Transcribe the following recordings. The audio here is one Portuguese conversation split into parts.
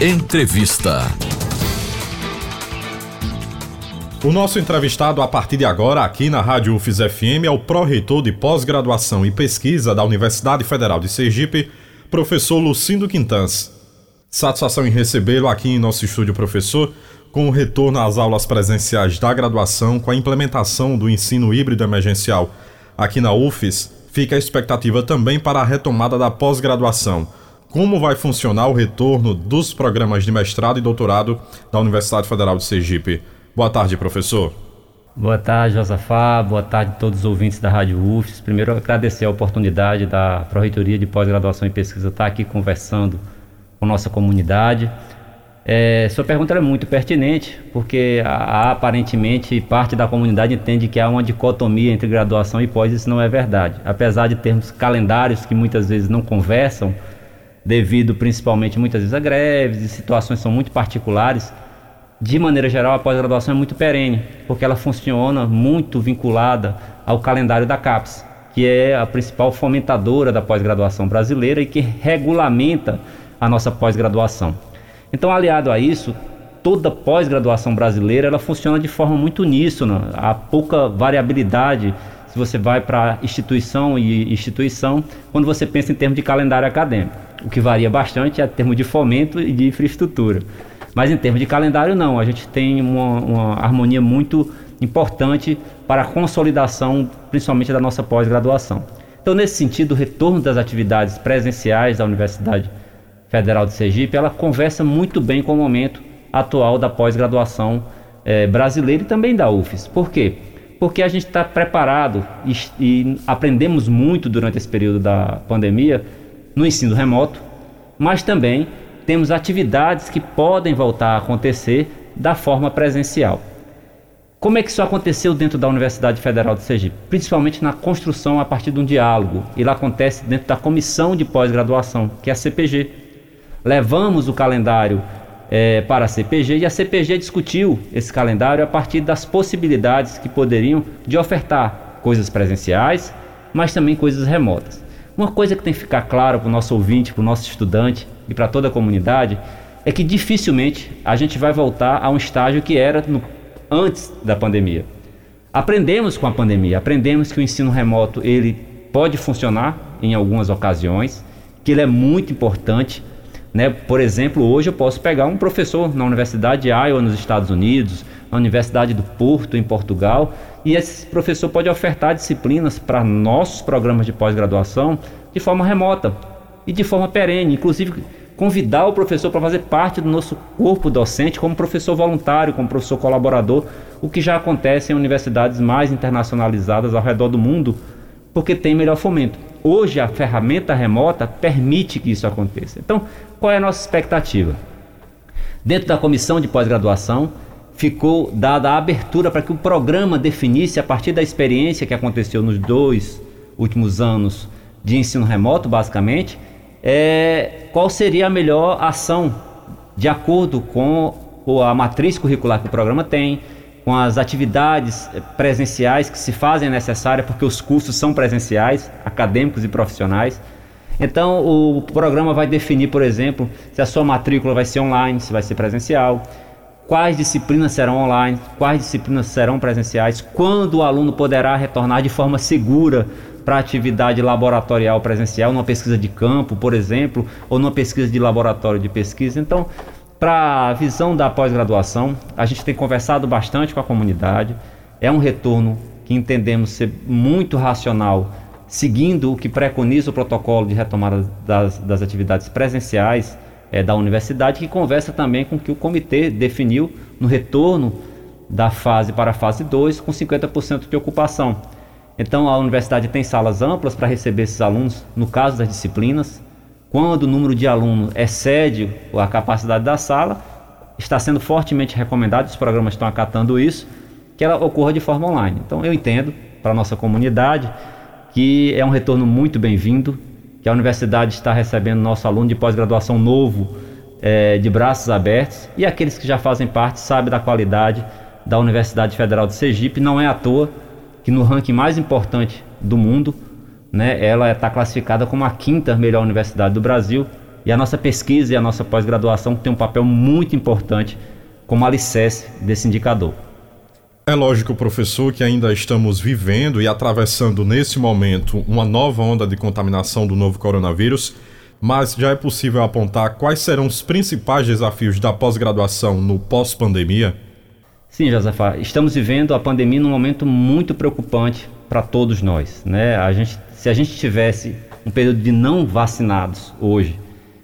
Entrevista. O nosso entrevistado a partir de agora aqui na Rádio UFES FM é o pró-reitor de pós-graduação e pesquisa da Universidade Federal de Sergipe, professor Lucindo Quintans. Satisfação em recebê-lo aqui em nosso estúdio, professor, com o retorno às aulas presenciais da graduação, com a implementação do ensino híbrido emergencial aqui na UFES, fica a expectativa também para a retomada da pós-graduação. Como vai funcionar o retorno dos programas de mestrado e doutorado da Universidade Federal de Sergipe? Boa tarde, professor. Boa tarde, Josafá. Boa tarde a todos os ouvintes da Rádio UFES. Primeiro, agradecer a oportunidade da Pró-Reitoria de Pós-Graduação e Pesquisa estar aqui conversando com nossa comunidade. É, sua pergunta é muito pertinente, porque aparentemente parte da comunidade entende que há uma dicotomia entre graduação e pós, isso não é verdade. Apesar de termos calendários que muitas vezes não conversam, devido principalmente muitas vezes a greves e situações são muito particulares, de maneira geral, a pós-graduação é muito perene, porque ela funciona muito vinculada ao calendário da CAPES, que é a principal fomentadora da pós-graduação brasileira e que regulamenta a nossa pós-graduação. Então, aliado a isso, toda pós-graduação brasileira ela funciona de forma muito uníssona, há pouca variabilidade se você vai para instituição e instituição, quando você pensa em termos de calendário acadêmico. O que varia bastante é em termos de fomento e de infraestrutura. Mas em termos de calendário, não. A gente tem uma, uma harmonia muito importante para a consolidação, principalmente da nossa pós-graduação. Então, nesse sentido, o retorno das atividades presenciais da Universidade Federal de Sergipe, ela conversa muito bem com o momento atual da pós-graduação eh, brasileira e também da UFES. Por quê? Porque a gente está preparado e, e aprendemos muito durante esse período da pandemia no ensino remoto, mas também temos atividades que podem voltar a acontecer da forma presencial. Como é que isso aconteceu dentro da Universidade Federal de Sergipe? Principalmente na construção a partir de um diálogo. Ele acontece dentro da comissão de pós-graduação, que é a CPG. Levamos o calendário é, para a CPG e a CPG discutiu esse calendário a partir das possibilidades que poderiam de ofertar coisas presenciais, mas também coisas remotas. Uma coisa que tem que ficar claro para o nosso ouvinte, para o nosso estudante e para toda a comunidade é que dificilmente a gente vai voltar a um estágio que era no, antes da pandemia. Aprendemos com a pandemia, aprendemos que o ensino remoto ele pode funcionar em algumas ocasiões, que ele é muito importante. Né? Por exemplo, hoje eu posso pegar um professor na Universidade de Iowa, nos Estados Unidos, na Universidade do Porto, em Portugal, e esse professor pode ofertar disciplinas para nossos programas de pós-graduação de forma remota e de forma perene, inclusive convidar o professor para fazer parte do nosso corpo docente como professor voluntário, como professor colaborador, o que já acontece em universidades mais internacionalizadas ao redor do mundo, porque tem melhor fomento. Hoje a ferramenta remota permite que isso aconteça. Então, qual é a nossa expectativa? Dentro da comissão de pós-graduação, ficou dada a abertura para que o programa definisse, a partir da experiência que aconteceu nos dois últimos anos de ensino remoto, basicamente, é, qual seria a melhor ação de acordo com a matriz curricular que o programa tem, com as atividades presenciais que se fazem necessárias, porque os cursos são presenciais, acadêmicos e profissionais. Então, o programa vai definir, por exemplo, se a sua matrícula vai ser online, se vai ser presencial, quais disciplinas serão online, quais disciplinas serão presenciais, quando o aluno poderá retornar de forma segura para atividade laboratorial presencial, numa pesquisa de campo, por exemplo, ou numa pesquisa de laboratório de pesquisa. Então, para a visão da pós-graduação, a gente tem conversado bastante com a comunidade. É um retorno que entendemos ser muito racional, seguindo o que preconiza o protocolo de retomada das, das atividades presenciais é, da universidade, que conversa também com o que o comitê definiu no retorno da fase para a fase 2, com 50% de ocupação. Então, a universidade tem salas amplas para receber esses alunos, no caso das disciplinas. Quando o número de alunos excede a capacidade da sala, está sendo fortemente recomendado, os programas estão acatando isso, que ela ocorra de forma online. Então, eu entendo, para a nossa comunidade, que é um retorno muito bem-vindo, que a universidade está recebendo nosso aluno de pós-graduação novo é, de braços abertos e aqueles que já fazem parte sabem da qualidade da Universidade Federal de Sergipe. Não é à toa que no ranking mais importante do mundo, né, ela está classificada como a quinta melhor universidade do Brasil, E a nossa pesquisa e a nossa pós-graduação tem um papel muito importante como alicerce desse indicador. É lógico, professor, que ainda estamos vivendo e atravessando nesse momento uma nova onda de contaminação do novo coronavírus, mas já é possível apontar quais serão os principais desafios da pós-graduação no pós-pandemia? Sim, Josafá, estamos vivendo a pandemia num momento muito preocupante para todos nós. Né? A gente, se a gente tivesse um período de não vacinados hoje,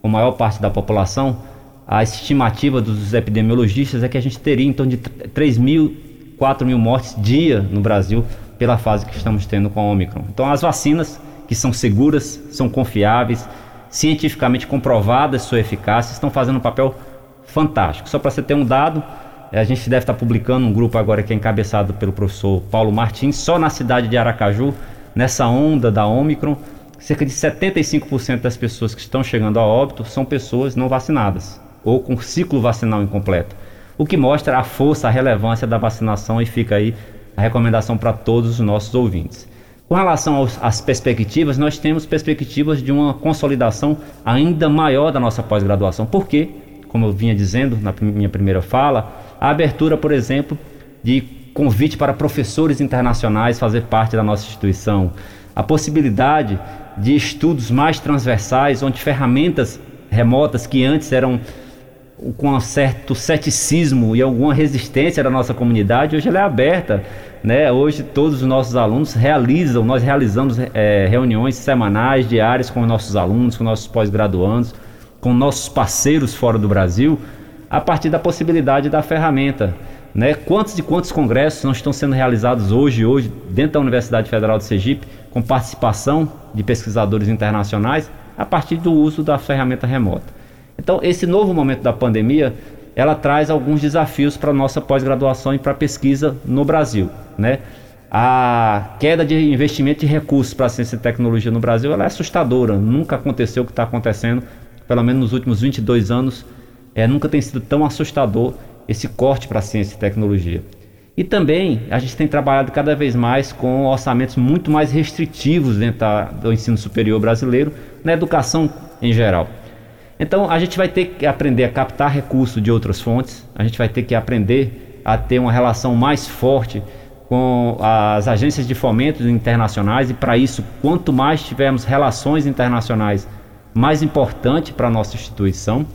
com a maior parte da população, a estimativa dos epidemiologistas é que a gente teria em torno de 3 mil, 4 mil mortes dia no Brasil pela fase que estamos tendo com a Omicron. Então, as vacinas, que são seguras, são confiáveis, cientificamente comprovadas sua eficácia, estão fazendo um papel fantástico. Só para você ter um dado, a gente deve estar publicando um grupo agora que é encabeçado pelo professor Paulo Martins, só na cidade de Aracaju, nessa onda da Omicron, cerca de 75% das pessoas que estão chegando a óbito são pessoas não vacinadas ou com ciclo vacinal incompleto. O que mostra a força, a relevância da vacinação e fica aí a recomendação para todos os nossos ouvintes. Com relação às perspectivas, nós temos perspectivas de uma consolidação ainda maior da nossa pós-graduação. Por quê? Como eu vinha dizendo na minha primeira fala, a abertura, por exemplo, de convite para professores internacionais fazer parte da nossa instituição, a possibilidade de estudos mais transversais, onde ferramentas remotas que antes eram com um certo ceticismo e alguma resistência da nossa comunidade, hoje ela é aberta. Né? Hoje todos os nossos alunos realizam, nós realizamos é, reuniões semanais, diárias com os nossos alunos, com nossos pós-graduandos, com nossos parceiros fora do Brasil, a partir da possibilidade da ferramenta. Né? Quantos e quantos congressos não estão sendo realizados hoje, hoje, dentro da Universidade Federal de Sergipe, com participação de pesquisadores internacionais, a partir do uso da ferramenta remota. Então, esse novo momento da pandemia, ela traz alguns desafios para a nossa pós-graduação e para a pesquisa no Brasil, né? A queda de investimento e recursos para a ciência e tecnologia no Brasil é assustadora. Nunca aconteceu o que está acontecendo, pelo menos nos últimos 22 anos, é, nunca tem sido tão assustador esse corte para ciência e tecnologia. E também a gente tem trabalhado cada vez mais com orçamentos muito mais restritivos dentro da, do ensino superior brasileiro, na educação em geral. Então a gente vai ter que aprender a captar recursos de outras fontes, a gente vai ter que aprender a ter uma relação mais forte com as agências de fomento internacionais e para isso, quanto mais tivermos relações internacionais, mais importante para a nossa instituição,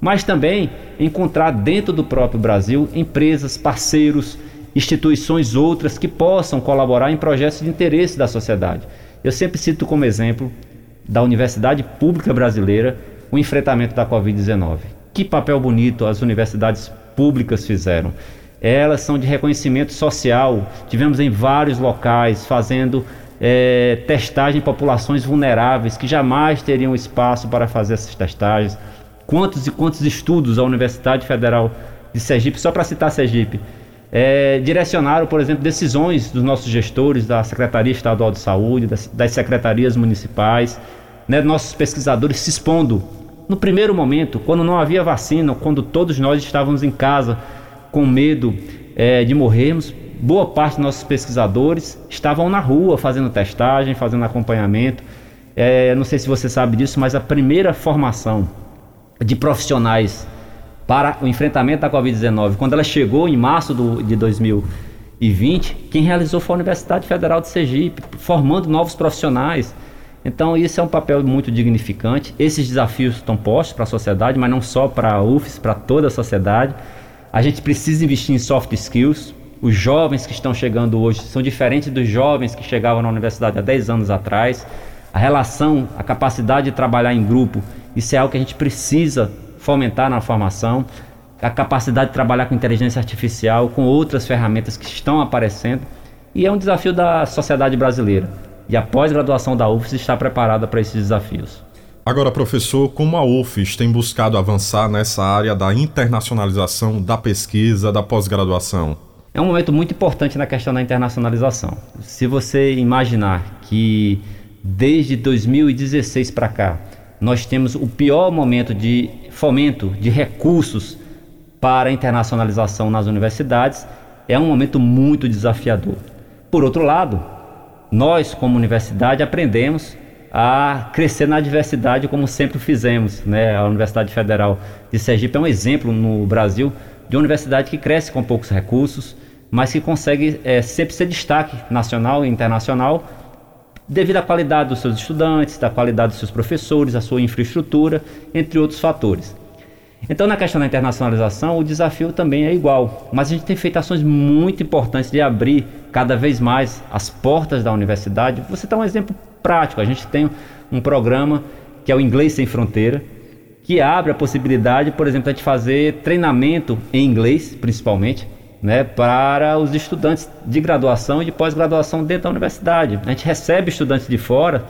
mas também encontrar dentro do próprio Brasil empresas, parceiros, instituições outras que possam colaborar em projetos de interesse da sociedade. Eu sempre cito como exemplo da Universidade Pública Brasileira, o enfrentamento da Covid-19. Que papel bonito as universidades públicas fizeram. Elas são de reconhecimento social. Tivemos em vários locais fazendo é, testagem em populações vulneráveis que jamais teriam espaço para fazer essas testagens. Quantos e quantos estudos a Universidade Federal de Sergipe, só para citar Sergipe, é, direcionaram, por exemplo, decisões dos nossos gestores, da Secretaria Estadual de Saúde, das, das secretarias municipais, né, nossos pesquisadores se expondo. No primeiro momento, quando não havia vacina, quando todos nós estávamos em casa com medo é, de morrermos, boa parte dos nossos pesquisadores estavam na rua fazendo testagem, fazendo acompanhamento. É, não sei se você sabe disso, mas a primeira formação de profissionais para o enfrentamento da Covid-19, quando ela chegou em março do, de 2020, quem realizou foi a Universidade Federal de Sergipe, formando novos profissionais. Então, isso é um papel muito dignificante. Esses desafios estão postos para a sociedade, mas não só para a UFES, para toda a sociedade. A gente precisa investir em soft skills. Os jovens que estão chegando hoje são diferentes dos jovens que chegavam na universidade há 10 anos atrás. A relação, a capacidade de trabalhar em grupo, isso é algo que a gente precisa fomentar na formação. A capacidade de trabalhar com inteligência artificial, com outras ferramentas que estão aparecendo. E é um desafio da sociedade brasileira e a pós-graduação da UFES está preparada para esses desafios. Agora, professor, como a UFES tem buscado avançar nessa área da internacionalização da pesquisa, da pós-graduação? É um momento muito importante na questão da internacionalização. Se você imaginar que desde 2016 para cá nós temos o pior momento de fomento de recursos para a internacionalização nas universidades, é um momento muito desafiador. Por outro lado, nós, como universidade, aprendemos a crescer na diversidade como sempre fizemos. Né? A Universidade Federal de Sergipe é um exemplo no Brasil de uma universidade que cresce com poucos recursos, mas que consegue é, sempre ser destaque nacional e internacional devido à qualidade dos seus estudantes, da qualidade dos seus professores, a sua infraestrutura, entre outros fatores. Então, na questão da internacionalização, o desafio também é igual, mas a gente tem feito ações muito importantes de abrir cada vez mais as portas da universidade. Você dá um exemplo prático: a gente tem um programa que é o Inglês Sem Fronteira, que abre a possibilidade, por exemplo, de fazer treinamento em inglês, principalmente, né, para os estudantes de graduação e de pós-graduação dentro da universidade. A gente recebe estudantes de fora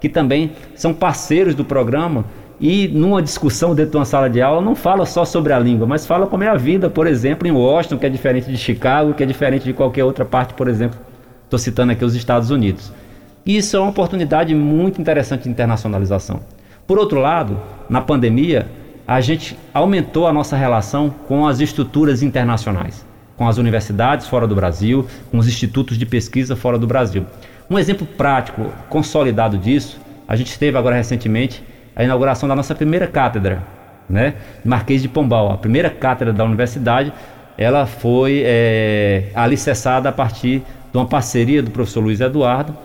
que também são parceiros do programa e numa discussão dentro de uma sala de aula não fala só sobre a língua, mas fala como é a vida, por exemplo, em Washington, que é diferente de Chicago, que é diferente de qualquer outra parte, por exemplo, estou citando aqui os Estados Unidos. Isso é uma oportunidade muito interessante de internacionalização. Por outro lado, na pandemia, a gente aumentou a nossa relação com as estruturas internacionais, com as universidades fora do Brasil, com os institutos de pesquisa fora do Brasil. Um exemplo prático, consolidado disso, a gente teve agora recentemente a inauguração da nossa primeira cátedra, né? Marquês de Pombal, a primeira cátedra da universidade, ela foi é, alicerçada a partir de uma parceria do professor Luiz Eduardo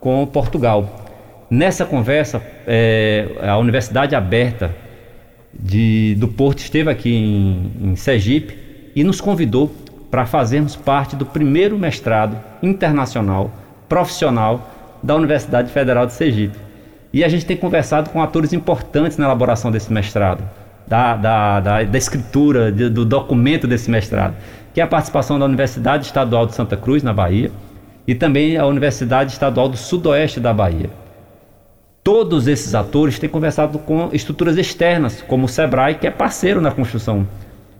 com Portugal. Nessa conversa, é, a Universidade Aberta de, do Porto esteve aqui em, em Sergipe e nos convidou para fazermos parte do primeiro mestrado internacional profissional da Universidade Federal de Sergipe. E a gente tem conversado com atores importantes na elaboração desse mestrado, da, da, da, da escritura, de, do documento desse mestrado, que é a participação da Universidade Estadual de Santa Cruz, na Bahia, e também a Universidade Estadual do Sudoeste da Bahia. Todos esses atores têm conversado com estruturas externas, como o SEBRAE, que é parceiro na construção.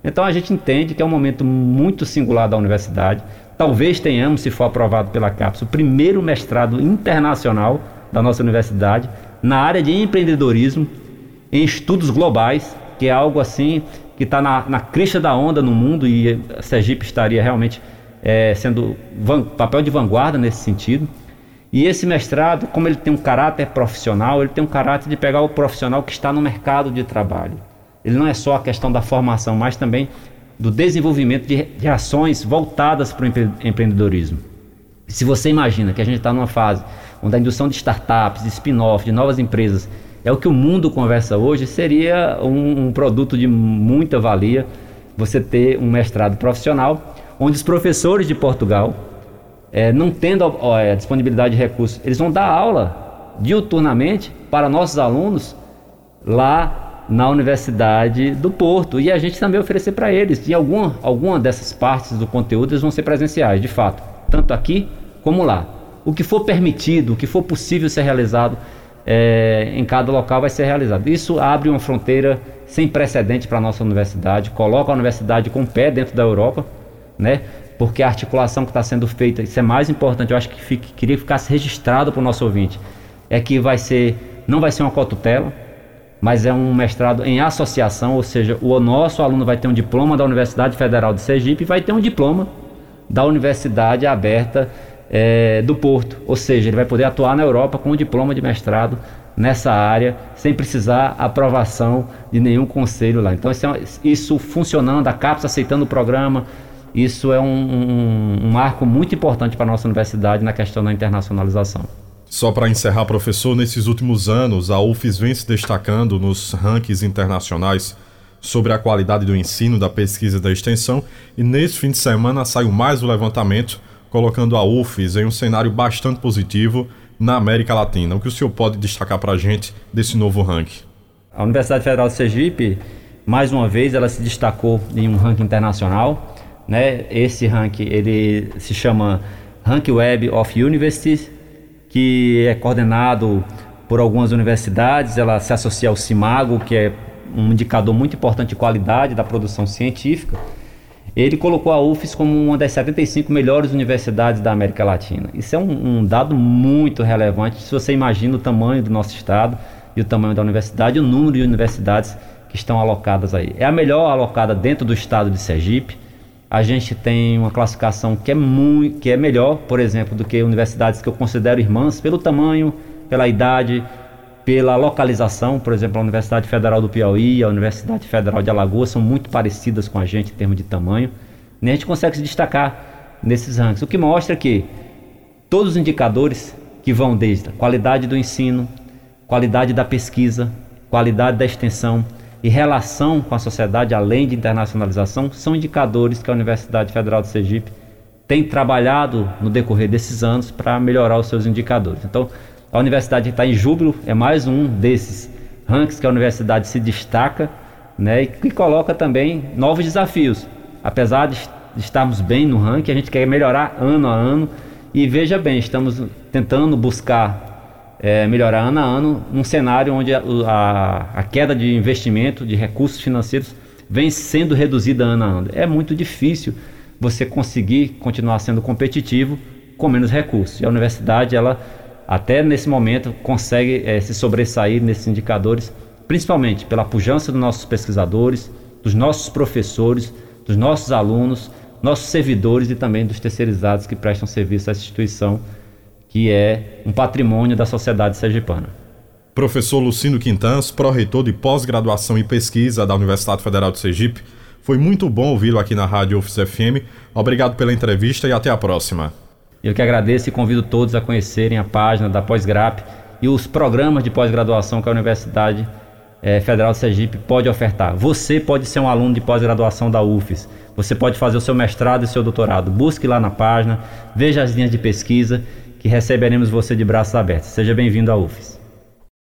Então a gente entende que é um momento muito singular da universidade. Talvez tenhamos, se for aprovado pela CAPES, o primeiro mestrado internacional da nossa universidade na área de empreendedorismo, em estudos globais, que é algo assim que está na, na crista da onda no mundo e a Sergipe estaria realmente é, sendo van, papel de vanguarda nesse sentido. E esse mestrado, como ele tem um caráter profissional, ele tem um caráter de pegar o profissional que está no mercado de trabalho. Ele não é só a questão da formação, mas também do desenvolvimento de, de ações voltadas para o empre, empreendedorismo. Se você imagina que a gente está numa fase onde a indução de startups, de spin-off, de novas empresas, é o que o mundo conversa hoje, seria um, um produto de muita valia você ter um mestrado profissional, onde os professores de Portugal, é, não tendo a, disponibilidade de recursos, eles vão dar aula diuturnamente para nossos alunos lá na Universidade do Porto. E a gente também oferecer para eles. E alguma, alguma dessas partes do conteúdo eles vão ser presenciais, de fato, tanto aqui como lá o que for permitido, o que for possível ser realizado é, em cada local vai ser realizado. Isso abre uma fronteira sem precedente para a nossa universidade, coloca a universidade com o pé dentro da Europa, né? Porque a articulação que está sendo feita, isso é mais importante, eu acho que fique, queria que ficasse registrado para o nosso ouvinte, é que vai ser, não vai ser uma cotutela, mas é um mestrado em associação, ou seja, o nosso aluno vai ter um diploma da Universidade Federal de Sergipe e vai ter um diploma da Universidade Aberta é, do Porto, ou seja, ele vai poder atuar na Europa com um diploma de mestrado nessa área, sem precisar aprovação de nenhum conselho lá. Então, isso, é, isso funcionando, a CAPES aceitando o programa, isso é um, um, um marco muito importante para a nossa universidade na questão da internacionalização. Só para encerrar, professor, nesses últimos anos, a UFES vem se destacando nos rankings internacionais sobre a qualidade do ensino, da pesquisa e da extensão, e nesse fim de semana saiu mais o levantamento colocando a UFES em um cenário bastante positivo na América Latina. O que o senhor pode destacar para a gente desse novo ranking? A Universidade Federal de Sergipe, mais uma vez, ela se destacou em um ranking internacional. Né? Esse ranking ele se chama Rank Web of Universities, que é coordenado por algumas universidades. Ela se associa ao CIMAGO, que é um indicador muito importante de qualidade da produção científica ele colocou a UFES como uma das 75 melhores universidades da América Latina. Isso é um, um, dado muito relevante se você imagina o tamanho do nosso estado e o tamanho da universidade o número de universidades que estão alocadas aí. É a melhor alocada dentro do estado de Sergipe. A gente tem uma classificação que é, muito, que é melhor, por exemplo, do que universidades que eu considero irmãs pelo tamanho, pela idade, pela localização, por exemplo, a Universidade Federal do Piauí, a Universidade Federal de Alagoas são muito parecidas com a gente em termos de tamanho. E a gente consegue se destacar nesses rankings, o que mostra que todos os indicadores que vão desde a qualidade do ensino, qualidade da pesquisa, qualidade da extensão e relação com a sociedade, além de internacionalização, são indicadores que a Universidade Federal de Sergipe tem trabalhado no decorrer desses anos para melhorar os seus indicadores. Então, a universidade está em júbilo, é mais um desses rankings que a universidade se destaca né, e que coloca também novos desafios. Apesar de estarmos bem no ranking, a gente quer melhorar ano a ano e veja bem, estamos tentando buscar é, melhorar ano a ano num cenário onde a, a, a queda de investimento, de recursos financeiros vem sendo reduzida ano a ano. É muito difícil você conseguir continuar sendo competitivo com menos recursos. E a universidade, ela até nesse momento consegue é, se sobressair nesses indicadores, principalmente pela pujança dos nossos pesquisadores, dos nossos professores, dos nossos alunos, nossos servidores e também dos terceirizados que prestam serviço essa instituição, que é um patrimônio da sociedade sergipana. Professor Lucindo Quintans, pró-reitor de pós-graduação e pesquisa da Universidade Federal de Sergipe, foi muito bom ouvi-lo aqui na Rádio UFS FM. Obrigado pela entrevista e até a próxima. Eu que agradeço e convido todos a conhecerem a página da Pós-Grap e os programas de pós-graduação que a Universidade é, Federal de Sergipe pode ofertar. Você pode ser um aluno de pós-graduação da UFES. Você pode fazer o seu mestrado e seu doutorado. Busque lá na página, veja as linhas de pesquisa que receberemos você de braços abertos. Seja bem-vindo à UFES.